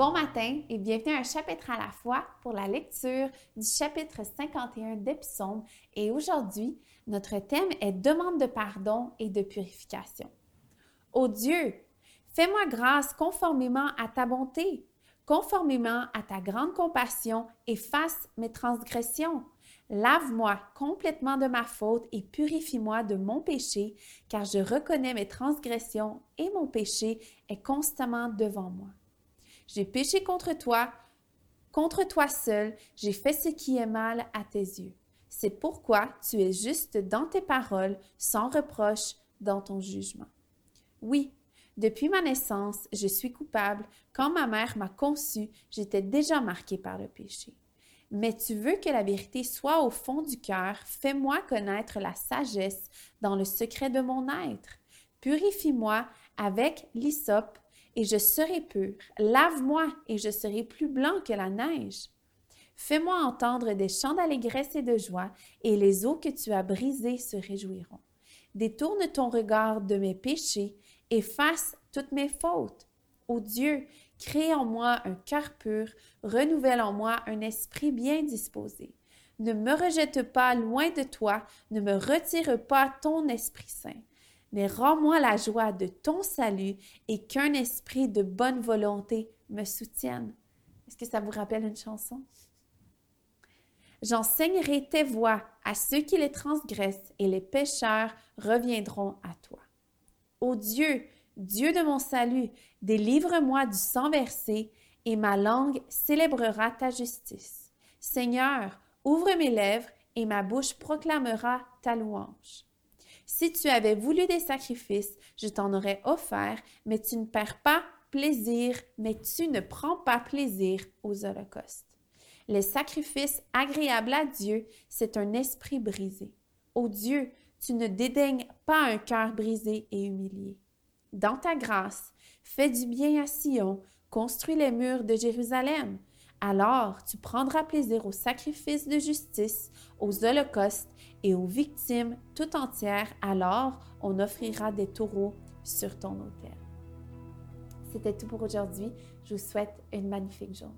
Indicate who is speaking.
Speaker 1: Bon matin et bienvenue à un chapitre à la fois pour la lecture du chapitre 51 des. Et aujourd'hui, notre thème est demande de pardon et de purification. Ô Dieu, fais-moi grâce conformément à ta bonté, conformément à ta grande compassion, efface mes transgressions. Lave-moi complètement de ma faute et purifie-moi de mon péché, car je reconnais mes transgressions et mon péché est constamment devant moi. J'ai péché contre toi, contre toi seul, j'ai fait ce qui est mal à tes yeux. C'est pourquoi tu es juste dans tes paroles, sans reproche dans ton jugement. Oui, depuis ma naissance, je suis coupable. Quand ma mère m'a conçu, j'étais déjà marquée par le péché. Mais tu veux que la vérité soit au fond du cœur, fais-moi connaître la sagesse dans le secret de mon être. Purifie-moi avec l'hysope et je serai pur. Lave-moi et je serai plus blanc que la neige. Fais-moi entendre des chants d'allégresse et de joie, et les eaux que tu as brisées se réjouiront. Détourne ton regard de mes péchés, efface toutes mes fautes. Ô Dieu, crée en moi un cœur pur, renouvelle en moi un esprit bien disposé. Ne me rejette pas loin de toi, ne me retire pas ton Esprit Saint mais rends-moi la joie de ton salut et qu'un esprit de bonne volonté me soutienne. Est-ce que ça vous rappelle une chanson? J'enseignerai tes voies à ceux qui les transgressent et les pécheurs reviendront à toi. Ô Dieu, Dieu de mon salut, délivre-moi du sang versé et ma langue célébrera ta justice. Seigneur, ouvre mes lèvres et ma bouche proclamera ta louange. Si tu avais voulu des sacrifices, je t'en aurais offert, mais tu ne perds pas plaisir, mais tu ne prends pas plaisir aux holocaustes. Les sacrifices agréables à Dieu, c'est un esprit brisé. Ô Dieu, tu ne dédaignes pas un cœur brisé et humilié. Dans ta grâce, fais du bien à Sion, construis les murs de Jérusalem. Alors tu prendras plaisir aux sacrifices de justice, aux holocaustes et aux victimes tout entières. Alors on offrira des taureaux sur ton autel. C'était tout pour aujourd'hui. Je vous souhaite une magnifique journée.